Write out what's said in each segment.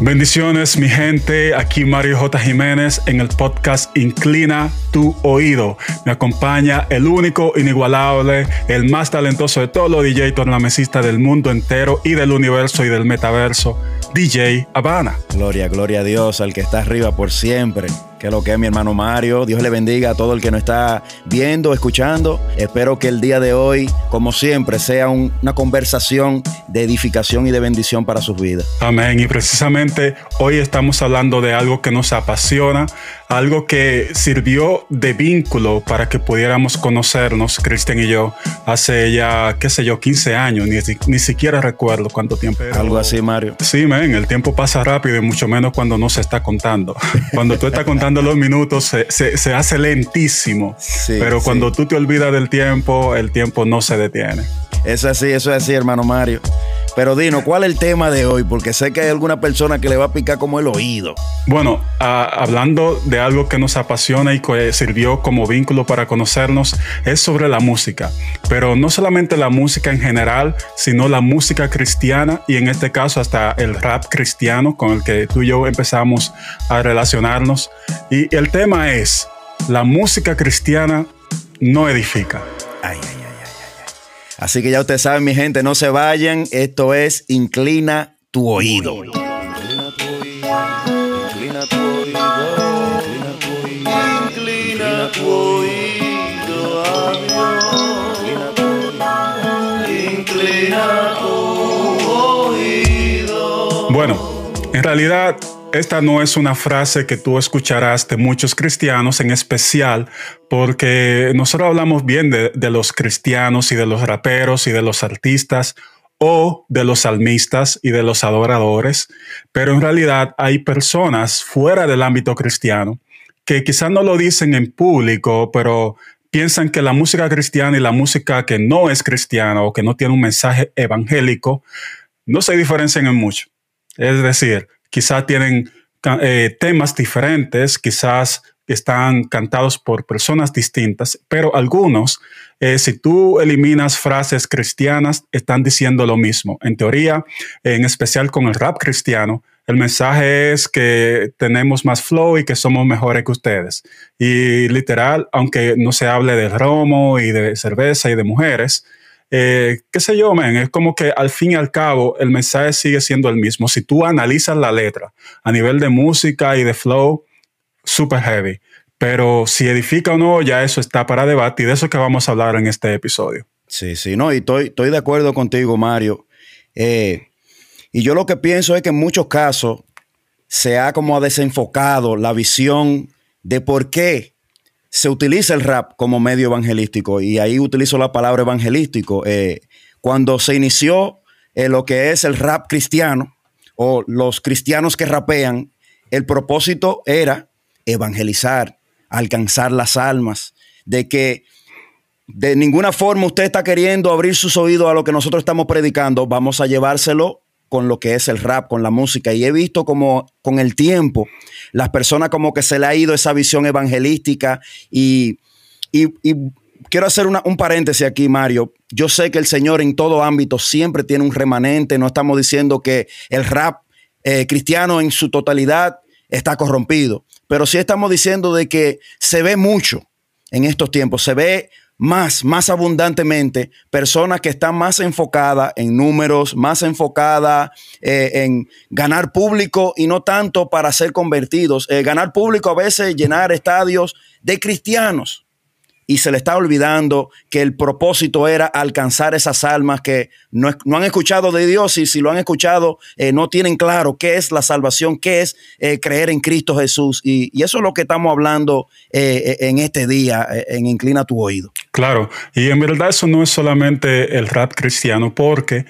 Bendiciones mi gente, aquí Mario J. Jiménez en el podcast Inclina tu oído. Me acompaña el único, inigualable, el más talentoso de todos los DJ tornamesistas del mundo entero y del universo y del metaverso, DJ Habana. Gloria, gloria a Dios, al que está arriba por siempre que lo que es mi hermano Mario. Dios le bendiga a todo el que nos está viendo, escuchando. Espero que el día de hoy, como siempre, sea una conversación de edificación y de bendición para sus vidas. Amén. Y precisamente hoy estamos hablando de algo que nos apasiona, algo que sirvió de vínculo para que pudiéramos conocernos, Cristian y yo, hace ya, qué sé yo, 15 años, ni, ni siquiera recuerdo cuánto tiempo. algo así, Mario. Sí, men, el tiempo pasa rápido y mucho menos cuando no se está contando. Cuando tú estás contando los minutos se, hace lentísimo. pero cuando tú te olvidas del tiempo, el tiempo no se detiene. Eso es así, eso es así, hermano Mario. Pero Dino, ¿cuál es el tema de hoy? Porque sé que hay alguna persona que le va a picar como el oído. Bueno, hablando de algo que nos apasiona y que sirvió como vínculo para conocernos, es sobre la música. Pero no solamente la música en general, sino la música cristiana y en este caso hasta el rap cristiano con el que tú y yo empezamos a relacionarnos. Y el tema es, la música cristiana no edifica. Ay, ay, Así que ya ustedes saben, mi gente, no se vayan. Esto es Inclina tu oído. Inclina tu oído. Inclina tu oído. Inclina tu oído. Inclina tu oído. Bueno, en realidad esta no es una frase que tú escucharás de muchos cristianos, en especial porque nosotros hablamos bien de, los cristianos y de los raperos y de los artistas o de los salmistas y de los adoradores, pero en realidad hay personas fuera del ámbito cristiano que quizás no lo dicen en público, pero piensan que la música cristiana y la música que no es cristiana o que no tiene un mensaje evangélico no se diferencian en mucho. Es decir, quizás tienen eh, temas diferentes, quizás están cantados por personas distintas, pero algunos, eh, si tú eliminas frases cristianas, están diciendo lo mismo. En teoría, en especial con el rap cristiano, el mensaje es que tenemos más flow y que somos mejores que ustedes. Y literal, aunque no se hable de romo y de cerveza y de mujeres, eh, qué sé yo, man, es como que al fin y al cabo el mensaje sigue siendo el mismo. Si tú analizas la letra a nivel de música y de flow, super heavy. Pero si edifica o no, ya eso está para debate y de eso que vamos a hablar en este episodio. Sí, sí, no, y estoy, estoy de acuerdo contigo, Mario. Eh, y yo lo que pienso es que en muchos casos se ha como desenfocado la visión de por qué se utiliza el rap como medio evangelístico y ahí utilizo la palabra evangelístico. Eh, cuando se inició eh, lo que es el rap cristiano o los cristianos que rapean, el propósito era evangelizar, alcanzar las almas, de que de ninguna forma usted está queriendo abrir sus oídos a lo que nosotros estamos predicando, vamos a llevárselo con lo que es el rap, con la música. Y he visto como con el tiempo las personas como que se le ha ido esa visión evangelística y, quiero hacer un paréntesis aquí, Mario. Yo sé que el Señor en todo ámbito siempre tiene un remanente. No estamos diciendo que el rap eh, cristiano en su totalidad está corrompido, pero sí estamos diciendo de que se ve mucho en estos tiempos. Se ve más, más abundantemente, personas que están más enfocadas en números, más enfocadas eh, en ganar público y no tanto para ser convertidos. Eh, ganar público a veces llenar estadios de cristianos y se le está olvidando que el propósito era alcanzar esas almas que no, han escuchado de Dios y si lo han escuchado eh, no tienen claro qué es la salvación, qué es eh, creer en Cristo Jesús. Y, eso es lo que estamos hablando eh, en este día, en Inclina tu oído. Claro, y en verdad eso no es solamente el rap cristiano, porque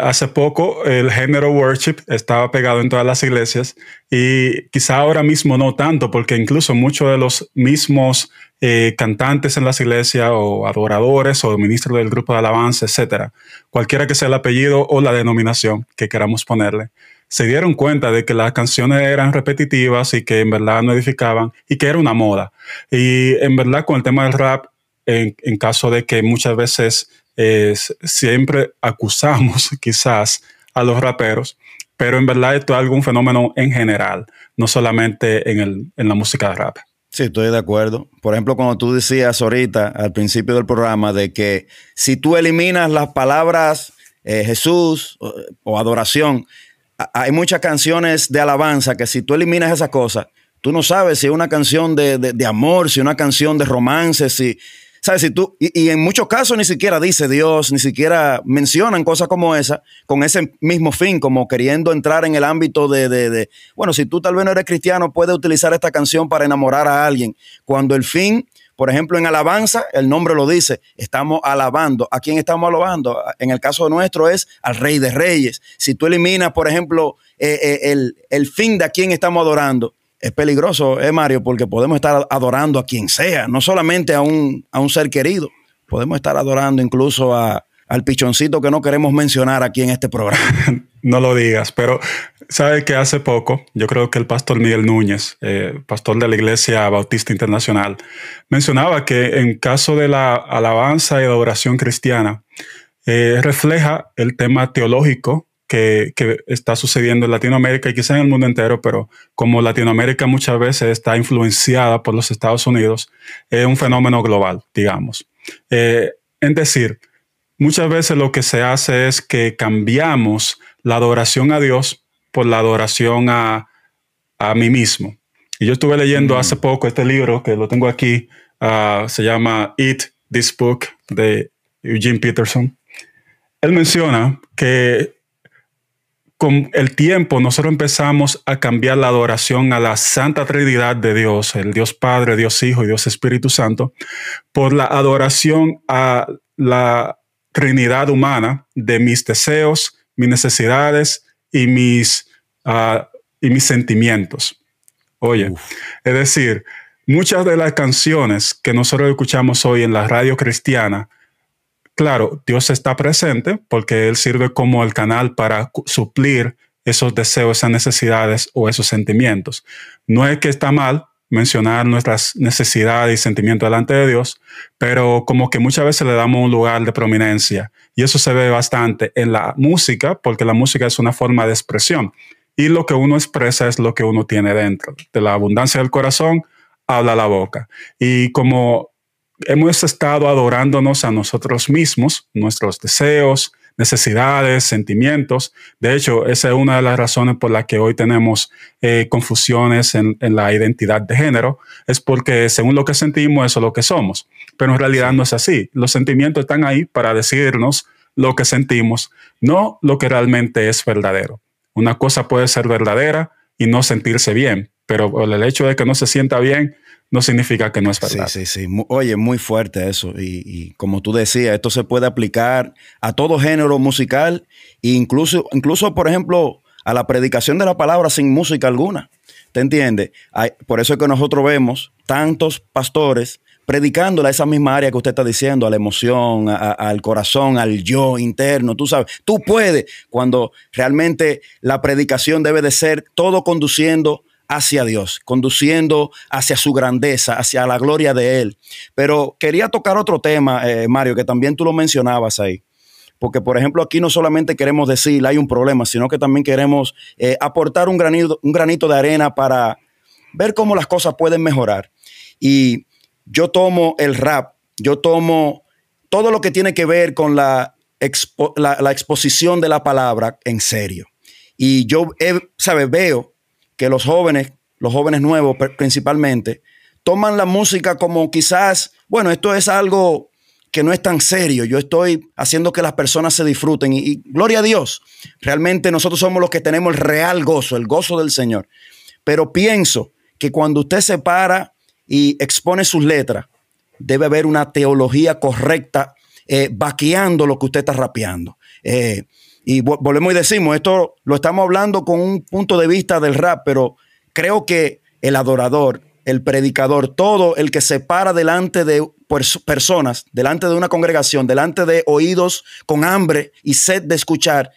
hace poco el género worship estaba pegado en todas las iglesias y quizá ahora mismo no tanto, porque incluso muchos de los mismos eh, cantantes en las iglesias o adoradores o ministros del grupo de alabanza, etcétera, cualquiera que sea el apellido o la denominación que queramos ponerle, se dieron cuenta de que las canciones eran repetitivas y que en verdad no edificaban y que era una moda. Y en verdad con el tema del rap, en, caso de que muchas veces eh, siempre acusamos quizás a los raperos, pero en verdad esto es algún fenómeno en general, no solamente en, en la música de rap. Sí, estoy de acuerdo. Por ejemplo, cuando tú decías ahorita al principio del programa de que si tú eliminas las palabras eh, Jesús o, adoración, hay muchas canciones de alabanza que si tú eliminas esas cosas, tú no sabes si es una canción de, de amor, si es una canción de romance, si, ¿Sabes? Si tú, y, en muchos casos ni siquiera dice Dios, ni siquiera mencionan cosas como esa, con ese mismo fin, como queriendo entrar en el ámbito de, de, bueno, si tú tal vez eres cristiano, puedes utilizar esta canción para enamorar a alguien, cuando el fin, por ejemplo, en alabanza, el nombre lo dice, estamos alabando. ¿A quién estamos alabando? En el caso nuestro es al Rey de Reyes. Si tú eliminas, por ejemplo, eh, eh, el, el fin de a quién estamos adorando, es peligroso, ¿eh, Mario? Porque podemos estar adorando a quien sea, no solamente a un, a un ser querido, podemos estar adorando incluso a, al pichoncito que no queremos mencionar aquí en este programa. no lo digas, pero sabe que hace poco, yo creo que el pastor Miguel Núñez, eh, pastor de la Iglesia Bautista Internacional, mencionaba que en caso de la alabanza y adoración cristiana, eh, refleja el tema teológico que, está sucediendo en Latinoamérica y quizá en el mundo entero, pero como Latinoamérica muchas veces está influenciada por los Estados Unidos, es un fenómeno global, digamos. Eh, es decir, muchas veces lo que se hace es que cambiamos la adoración a Dios por la adoración a, a mí mismo. Y yo estuve leyendo mm. hace poco este libro, que lo tengo aquí, ah, se llama Eat This Book de Eugene Peterson. Él menciona que con el tiempo nosotros empezamos a cambiar la adoración a la Santa Trinidad de Dios, el Dios Padre, Dios Hijo y Dios Espíritu Santo, por la adoración a la Trinidad humana de mis deseos, mis necesidades y mis, ah, y mis sentimientos. Oye, es decir, muchas de las canciones que nosotros escuchamos hoy en la radio cristiana Claro, Dios está presente porque Él sirve como el canal para suplir esos deseos, esas necesidades o esos sentimientos. No es que está mal mencionar nuestras necesidades y sentimientos delante de Dios, pero como que muchas veces le damos un lugar de prominencia. Y eso se ve bastante en la música, porque la música es una forma de expresión. Y lo que uno expresa es lo que uno tiene dentro. De la abundancia del corazón habla la boca. Y como hemos estado adorándonos a nosotros mismos, nuestros deseos, necesidades, sentimientos. De hecho, esa es una de las razones por las que hoy tenemos eh, confusiones en, la identidad de género, es porque según lo que sentimos, eso es lo que somos. Pero en realidad no es así. Los sentimientos están ahí para decirnos lo que sentimos, no lo que realmente es verdadero. Una cosa puede ser verdadera y no sentirse bien, pero el hecho de que no se sienta bien no significa que no es verdad. Sí, sí, sí. Oye, muy fuerte eso. Y, como tú decías, esto se puede aplicar a todo género musical e incluso, incluso, por ejemplo, a la predicación de la palabra sin música alguna. ¿Te entiendes? por eso es que nosotros vemos tantos pastores predicándole a esa misma área que usted está diciendo, a la emoción, al corazón, al yo interno, tú sabes, tú puedes, cuando realmente la predicación debe de ser todo conduciendo hacia Dios, conduciendo hacia su grandeza, hacia la gloria de Él. Pero quería tocar otro tema, eh, Mario, que también tú lo mencionabas ahí. Porque, por ejemplo, aquí no solamente queremos decir hay un problema, sino que también queremos eh, aportar un granito, un granito de arena para ver cómo las cosas pueden mejorar. Y yo tomo el rap, yo tomo todo lo que tiene que ver con la, la, exposición de la palabra en serio. Y yo, ¿sabes? Veo que los jóvenes, los jóvenes nuevos principalmente, toman la música como quizás, bueno, esto es algo que no es tan serio, yo estoy haciendo que las personas se disfruten y, gloria a Dios, realmente nosotros somos los que tenemos el real gozo, el gozo del Señor. Pero pienso que cuando usted se para y expone sus letras, debe haber una teología correcta, eh, vaqueando lo que usted está rapeando. Eh, y volvemos y decimos, esto lo estamos hablando con un punto de vista del rap, pero creo que el adorador, el predicador, todo el que se para delante de personas, delante de una congregación, delante de oídos con hambre y sed de escuchar,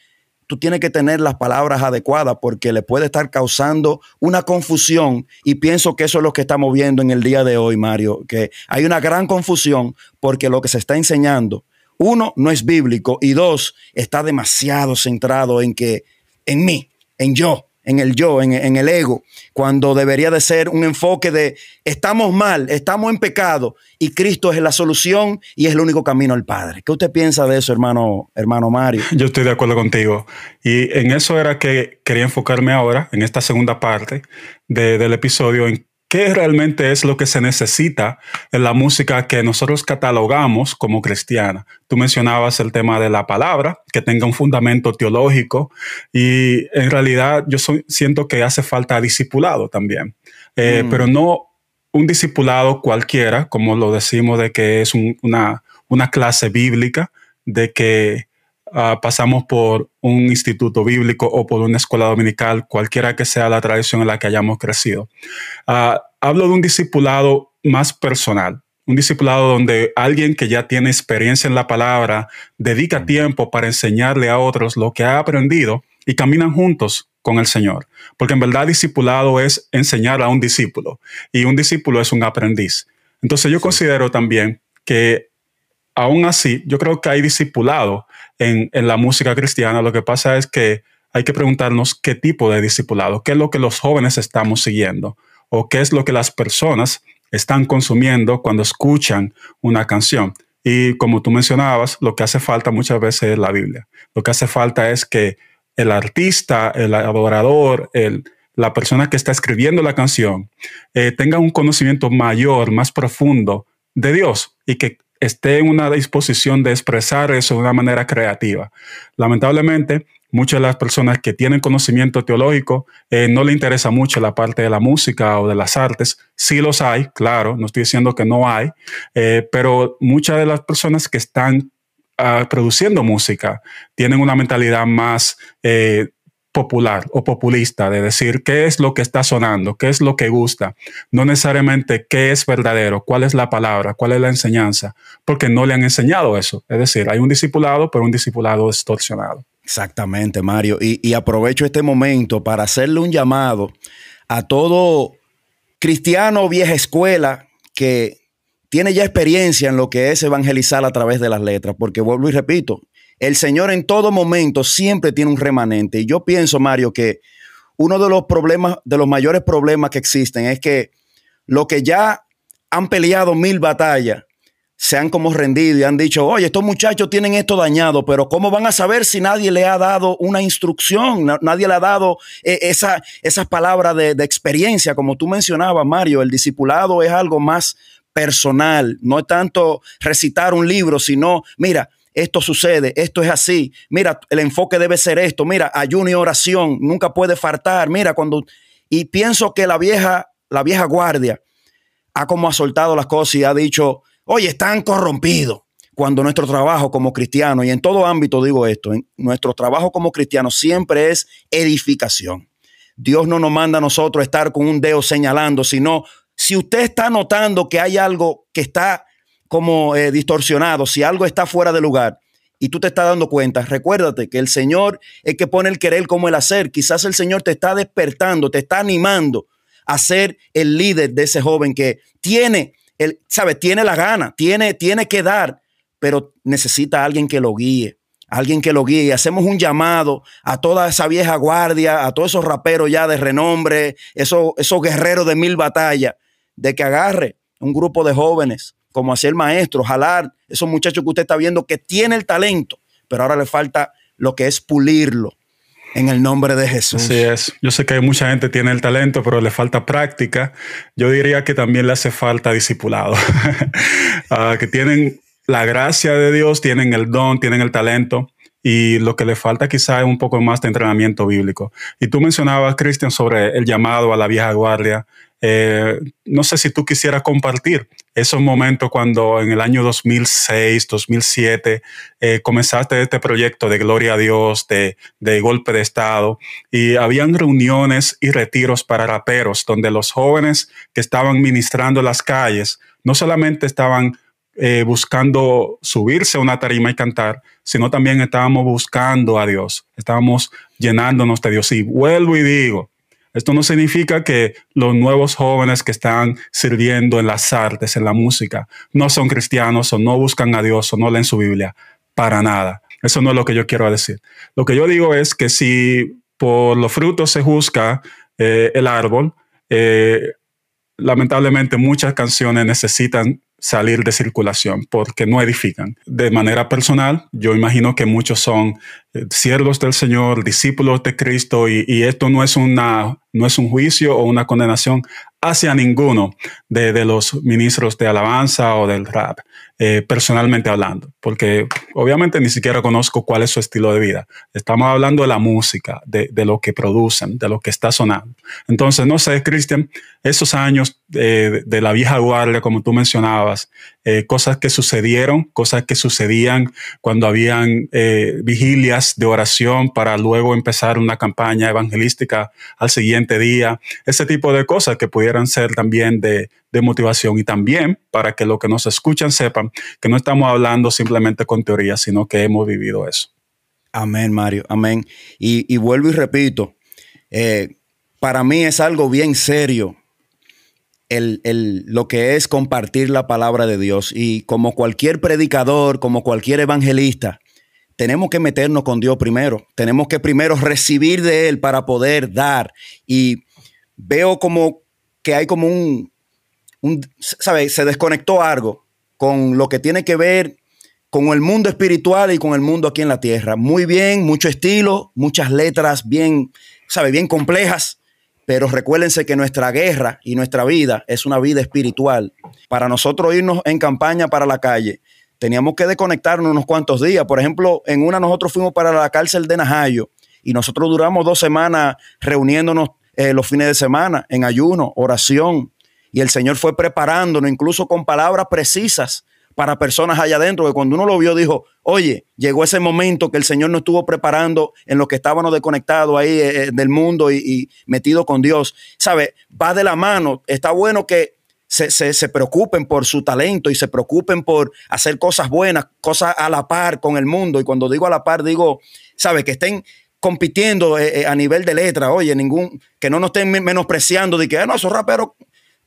tú tienes que tener las palabras adecuadas porque le puede estar causando una confusión y pienso que eso es lo que estamos viendo en el día de hoy, Mario, que hay una gran confusión porque lo que se está enseñando uno, no es bíblico y dos, está demasiado centrado en que, en mí, en yo en el yo, en, el ego, cuando debería de ser un enfoque de estamos mal, estamos en pecado y Cristo es la solución y es el único camino al Padre. ¿Qué usted piensa de eso, hermano, hermano Mario? Yo estoy de acuerdo contigo. Y en eso era que quería enfocarme ahora, en esta segunda parte del episodio, en ¿Qué realmente es lo que se necesita en la música que nosotros catalogamos como cristiana? Tú mencionabas el tema de la palabra, que tenga un fundamento teológico y en realidad yo siento que hace falta discipulado también, eh, mm. pero no un discipulado cualquiera, como lo decimos de que es una, una clase bíblica, de que Ah, pasamos por un instituto bíblico o por una escuela dominical, cualquiera que sea la tradición en la que hayamos crecido. Ah, hablo de un discipulado más personal, un discipulado donde alguien que ya tiene experiencia en la palabra dedica tiempo para enseñarle a otros lo que ha aprendido y caminan juntos con el Señor. Porque en verdad discipulado es enseñar a un discípulo y un discípulo es un aprendiz. Entonces yo considero también que aún así, yo creo que hay discipulado en, la música cristiana. Lo que pasa es que hay que preguntarnos qué tipo de discipulado, qué es lo que los jóvenes estamos siguiendo o qué es lo que las personas están consumiendo cuando escuchan una canción. Y como tú mencionabas, lo que hace falta muchas veces es la Biblia. Lo que hace falta es que el artista, el adorador, el, la persona que está escribiendo la canción, eh, tenga un conocimiento mayor, más profundo de Dios y que esté en una disposición de expresar eso de una manera creativa. Lamentablemente, muchas de las personas que tienen conocimiento teológico eh, no le interesa mucho la parte de la música o de las artes. Sí los hay, claro, no estoy diciendo que no hay, eh, pero muchas de las personas que están ah, produciendo música tienen una mentalidad más eh, popular o populista, de decir qué es lo que está sonando, qué es lo que gusta, no necesariamente qué es verdadero, cuál es la palabra, cuál es la enseñanza, porque no le han enseñado eso. Es decir, hay un discipulado, pero un discipulado distorsionado. Exactamente, Mario. Y, y aprovecho este momento para hacerle un llamado a todo cristiano vieja escuela que tiene ya experiencia en lo que es evangelizar a través de las letras, porque vuelvo y repito, el Señor en todo momento siempre tiene un remanente. Y yo pienso, Mario, que uno de los problemas, de los mayores problemas que existen es que lo que ya han peleado mil batallas, se han como rendido y han dicho, oye, estos muchachos tienen esto dañado, pero ¿cómo van a saber si nadie le ha dado una instrucción? Nadie le ha dado eh, esa, esas palabras de, de experiencia, como tú mencionabas, Mario. El discipulado es algo más personal, no es tanto recitar un libro, sino, mira, esto sucede, esto es así, mira, el enfoque debe ser esto, mira, ayuno y oración, nunca puede faltar, mira, cuando... Y pienso que la vieja, la vieja guardia ha como soltado las cosas y ha dicho, oye, están corrompidos. Cuando nuestro trabajo como cristiano, y en todo ámbito digo esto, en nuestro trabajo como cristiano siempre es edificación. Dios no nos manda a nosotros estar con un dedo señalando, sino si usted está notando que hay algo que está como eh, distorsionado, si algo está fuera de lugar y tú te estás dando cuenta, recuérdate que el Señor es que pone el querer como el hacer. Quizás el Señor te está despertando, te está animando a ser el líder de ese joven que tiene, el, ¿sabe? Tiene la gana, tiene, tiene que dar, pero necesita a alguien que lo guíe, alguien que lo guíe. Hacemos un llamado a toda esa vieja guardia, a todos esos raperos ya de renombre, esos, esos guerreros de mil batallas, de que agarre un grupo de jóvenes como hacer maestro, jalar esos muchachos que usted está viendo que tiene el talento, pero ahora le falta lo que es pulirlo en el nombre de Jesús. Así es. Yo sé que mucha gente tiene el talento, pero le falta práctica. Yo diría que también le hace falta discipulado. Ah, que tienen la gracia de Dios, tienen el don, tienen el talento, y lo que le falta quizá es un poco más de entrenamiento bíblico. Y tú mencionabas, Cristian, sobre el llamado a la vieja guardia. Eh, no sé si tú quisieras compartir esos momentos cuando en el año 2006, 2007, eh, comenzaste este proyecto de Gloria a Dios, de, golpe de Estado, y habían reuniones y retiros para raperos donde los jóvenes que estaban ministrando las calles no solamente estaban eh, buscando subirse a una tarima y cantar, sino también estábamos buscando a Dios, estábamos llenándonos de Dios. Y vuelvo y digo, esto no significa que los nuevos jóvenes que están sirviendo en las artes, en la música, no son cristianos o no buscan a Dios o no leen su Biblia. Para nada. Eso no es lo que yo quiero decir. Lo que yo digo es que si por los frutos se juzga eh, el árbol. Eh, lamentablemente muchas canciones necesitan salir de circulación porque no edifican. De manera personal, yo imagino que muchos son eh, siervos del Señor, discípulos de Cristo y, y, esto no es, una, no es un juicio o una condenación hacia ninguno de, de los ministros de alabanza o del rap. Eh, personalmente hablando, porque obviamente ni siquiera conozco cuál es su estilo de vida. Estamos hablando de la música, de, de lo que producen, de lo que está sonando. Entonces, no sé, Cristian, esos años de, de, la vieja guardia, como tú mencionabas, eh, cosas que sucedieron, cosas que sucedían cuando habían eh, vigilias de oración para luego empezar una campaña evangelística al siguiente día, ese tipo de cosas que pudieran ser también de, motivación y también para que los que nos escuchan sepan que no estamos hablando simplemente con teoría, sino que hemos vivido eso. Amén, Mario, amén. Y, vuelvo y repito, eh, para mí es algo bien serio el, el, lo que es compartir la palabra de Dios. Y como cualquier predicador, como cualquier evangelista, tenemos que meternos con Dios primero. Tenemos que primero recibir de Él para poder dar. Y veo como que hay como un, un, ¿sabes? Se desconectó algo con lo que tiene que ver con el mundo espiritual y con el mundo aquí en la tierra. Muy bien, mucho estilo, muchas letras bien, ¿sabe? Bien complejas, pero recuérdense que nuestra guerra y nuestra vida es una vida espiritual. Para nosotros irnos en campaña para la calle, teníamos que desconectarnos unos cuantos días. Por ejemplo, en una nosotros fuimos para la cárcel de Najayo y nosotros duramos dos semanas reuniéndonos eh, los fines de semana en ayuno, oración, y el Señor fue preparándonos, incluso con palabras precisas para personas allá adentro, que cuando uno lo vio dijo, oye, llegó ese momento que el Señor nos estuvo preparando en lo que estábamos desconectados ahí eh, eh del mundo y, y metido con Dios. ¿Sabe? Va de la mano. Está bueno que se, se, preocupen por su talento y se preocupen por hacer cosas buenas, cosas a la par con el mundo. Y cuando digo a la par, digo, ¿sabe? Que estén compitiendo eh, a nivel de letra, oye, ningún, que no nos estén menospreciando de que, ah, no, esos raperos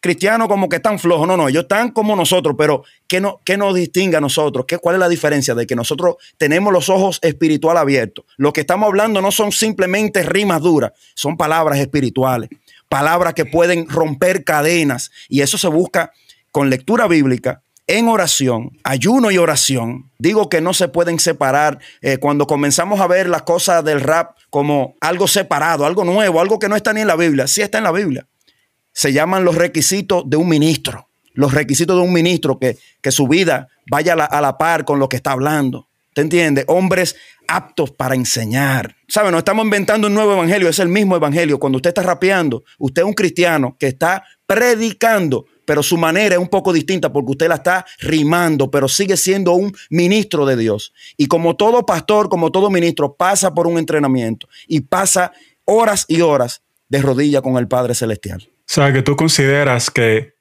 cristianos como que están flojos. No, no, ellos están como nosotros, pero ¿qué, no, qué nos distingue a nosotros? ¿Qué, ¿Cuál es la diferencia de que nosotros tenemos los ojos espiritual abiertos? Lo que estamos hablando no son simplemente rimas duras, son palabras espirituales, palabras que pueden romper cadenas y eso se busca con lectura bíblica. En oración, ayuno y oración, digo que no se pueden separar. Eh, cuando comenzamos a ver las cosas del rap como algo separado, algo nuevo, algo que no está ni en la Biblia, sí está en la Biblia se llaman los requisitos de un ministro. Los requisitos de un ministro que, que su vida vaya a la, par con lo que está hablando. ¿Te entiendes? Hombres aptos para enseñar. ¿Sabe? No estamos inventando un nuevo evangelio, es el mismo evangelio. Cuando usted está rapeando, usted es un cristiano que está predicando, pero su manera es un poco distinta porque usted la está rimando, pero sigue siendo un ministro de Dios. Y como todo pastor, como todo ministro, pasa por un entrenamiento y pasa horas y horas de rodilla con el Padre Celestial. O sea, que tú consideras que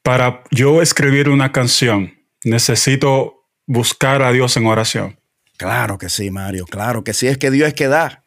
para yo escribir una canción necesito buscar a Dios en oración. Claro que sí, Mario, claro que sí, es que Dios es que da.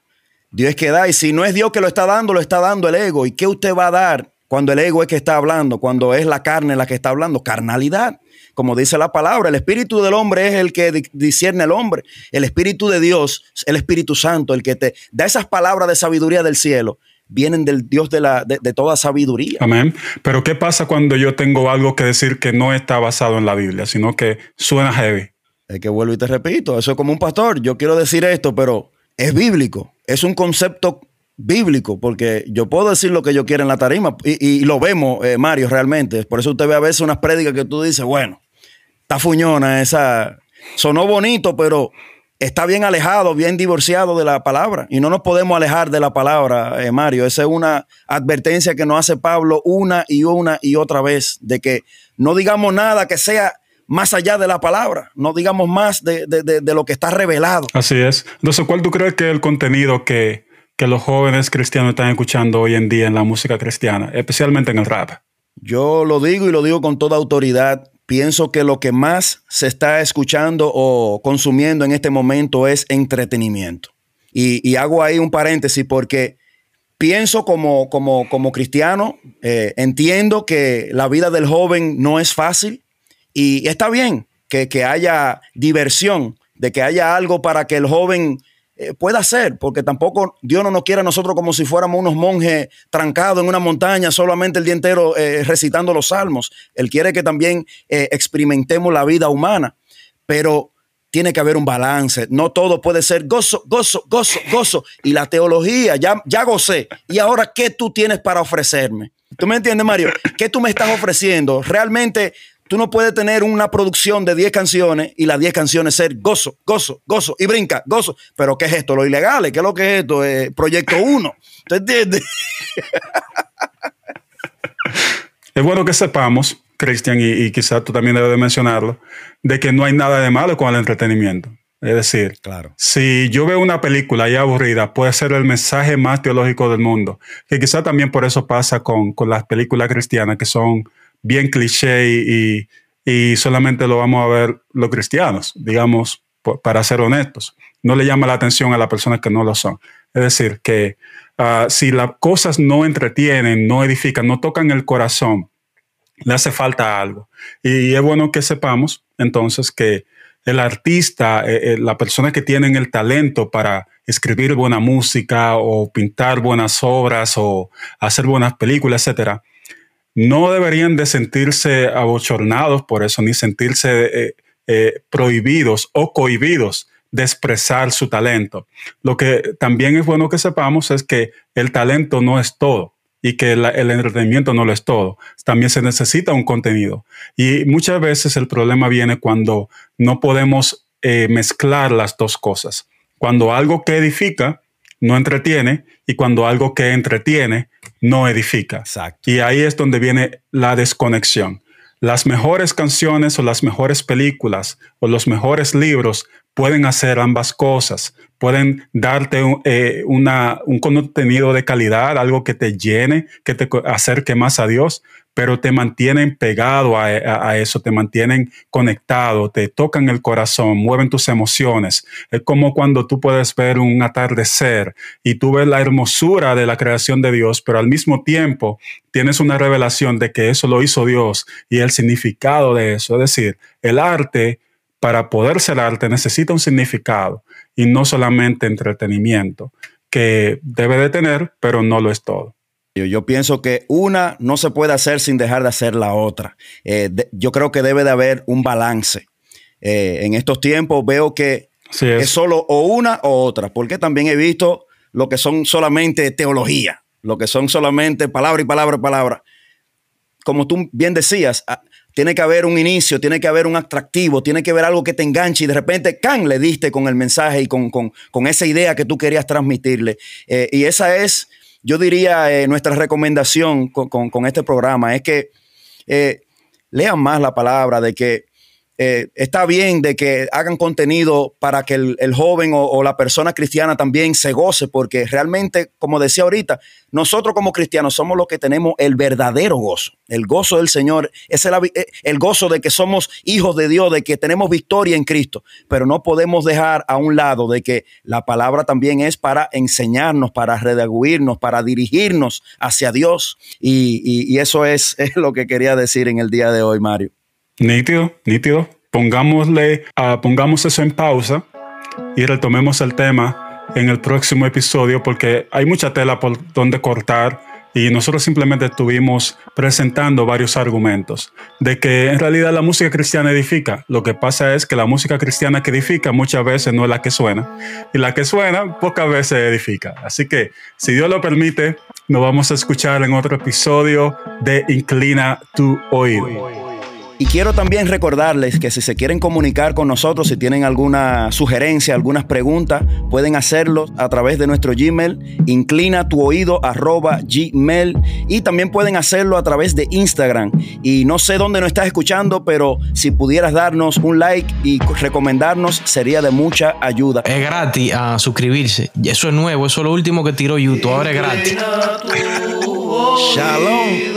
Dios es que da y si no es Dios que lo está dando, lo está dando el ego. ¿Y qué usted va a dar cuando el ego es que está hablando, cuando es la carne la que está hablando? Carnalidad. Como dice la palabra, el espíritu del hombre es el que discierne el hombre. El espíritu de Dios, el Espíritu Santo, el que te da esas palabras de sabiduría del cielo vienen del Dios de, la, de, de, toda sabiduría. Amén. Pero ¿qué pasa cuando yo tengo algo que decir que no está basado en la Biblia, sino que suena heavy? Es que vuelvo y te repito, eso es como un pastor. Yo quiero decir esto, pero es bíblico. Es un concepto bíblico, porque yo puedo decir lo que yo quiera en la tarima y, y lo vemos, eh, Mario, realmente. Por eso usted ve a veces unas prédicas que tú dices, bueno, está fuñona esa. Sonó bonito, pero está bien alejado, bien divorciado de la palabra. Y no nos podemos alejar de la palabra, eh, Mario. Esa es una advertencia que nos hace Pablo una y una y otra vez, de que no digamos nada que sea más allá de la palabra, no digamos más de, de, de, de lo que está revelado. Así es. Entonces, ¿cuál tú crees que es el contenido que, que los jóvenes cristianos están escuchando hoy en día en la música cristiana, especialmente en el rap? Yo lo digo y lo digo con toda autoridad pienso que lo que más se está escuchando o consumiendo en este momento es entretenimiento. Y, y hago ahí un paréntesis porque pienso como, como, como cristiano, eh, entiendo que la vida del joven no es fácil y está bien que, que haya diversión, de que haya algo para que el joven eh, pueda ser, porque tampoco Dios no nos quiere a nosotros como si fuéramos unos monjes trancados en una montaña solamente el día entero eh, recitando los salmos. Él quiere que también eh, experimentemos la vida humana, pero tiene que haber un balance. No todo puede ser gozo, gozo, gozo, gozo. Y la teología, ya, ya gocé. ¿Y ahora qué tú tienes para ofrecerme? ¿Tú me entiendes, Mario? ¿Qué tú me estás ofreciendo? Realmente Tú no puedes tener una producción de 10 canciones y las 10 canciones ser gozo, gozo, gozo y brinca, gozo. Pero ¿qué es esto? Lo ilegal, ¿qué es lo que es esto? Eh, proyecto 1. ¿Tú entiendes? Es bueno que sepamos, Cristian, y, quizás tú también debes de mencionarlo, de que no hay nada de malo con el entretenimiento. Es decir, claro. si yo veo una película ya aburrida, puede ser el mensaje más teológico del mundo. Que quizás también por eso pasa con, con las películas cristianas que son bien cliché y, solamente lo vamos a ver los cristianos, digamos, para ser honestos. No le llama la atención a las personas que no lo son. Es decir, que ah, si las cosas no entretienen, no edifican, no tocan el corazón, le hace falta algo. Y, es bueno que sepamos entonces que el artista, eh, eh, la persona que tiene el talento para escribir buena música o pintar buenas obras o hacer buenas películas, etcétera, no deberían de sentirse abochornados por eso, ni sentirse eh, eh, prohibidos o cohibidos de expresar su talento. Lo que también es bueno que sepamos es que el talento no es todo y que el entretenimiento no lo es todo. También se necesita un contenido. Y muchas veces el problema viene cuando no podemos eh, mezclar las dos cosas. Cuando algo que edifica no entretiene y cuando algo que entretiene no edifica. Y ahí es donde viene la desconexión. Las mejores canciones o las mejores películas o los mejores libros pueden hacer ambas cosas. Pueden darte eh, un contenido de calidad, algo que te llene, que te acerque más a Dios, pero te mantienen pegado a, eso, te mantienen conectado, te tocan el corazón, mueven tus emociones. Es como cuando tú puedes ver un atardecer y tú ves la hermosura de la creación de Dios, pero al mismo tiempo tienes una revelación de que eso lo hizo Dios y el significado de eso. Es decir, el arte, para poder ser arte, necesita un significado y no solamente entretenimiento, que debe de tener, pero no lo es todo. Yo pienso que una no se puede hacer sin dejar de hacer la otra. Eh, yo creo que debe de haber un balance. Eh, en estos tiempos veo que es. solo o una o otra, porque también he visto lo que son solamente teología, lo que son solamente palabra y palabra y palabra. Como tú bien decías, ah, tiene que haber un inicio, tiene que haber un atractivo, tiene que haber algo que te enganche y de repente, ¡can! le diste con el mensaje y con, esa idea que tú querías transmitirle. Eh, y esa es yo diría, eh, nuestra recomendación con, este programa es que eh, lean más la palabra, de que eh, está bien de que hagan contenido para que el, joven o, la persona cristiana también se goce, porque realmente, como decía ahorita, nosotros como cristianos somos los que tenemos el verdadero gozo. El gozo del Señor es el, eh, el gozo de que somos hijos de Dios, de que tenemos victoria en Cristo, pero no podemos dejar a un lado de que la palabra también es para enseñarnos, para redaguirnos, para dirigirnos hacia Dios. Y, eso es, es lo que quería decir en el día de hoy, Mario. Nítido, nítido. Pongámosle, uh, pongamos eso en pausa y retomemos el tema en el próximo episodio porque hay mucha tela por donde cortar y nosotros simplemente estuvimos presentando varios argumentos de que en realidad la música cristiana edifica. Lo que pasa es que la música cristiana que edifica muchas veces no es la que suena y la que suena pocas veces edifica. Así que si Dios lo permite, nos vamos a escuchar en otro episodio de Inclina tu oído. Y quiero también recordarles que si se quieren comunicar con nosotros, si tienen alguna sugerencia, algunas preguntas, pueden hacerlo a través de nuestro Gmail, inclina tu oído arroba gmail, y también pueden hacerlo a través de Instagram. Y no sé dónde nos estás escuchando, pero si pudieras darnos un like y recomendarnos, sería de mucha ayuda. Es gratis a suscribirse. Eso es nuevo, eso es lo último que tiró YouTube, ahora es gratis. Shalom.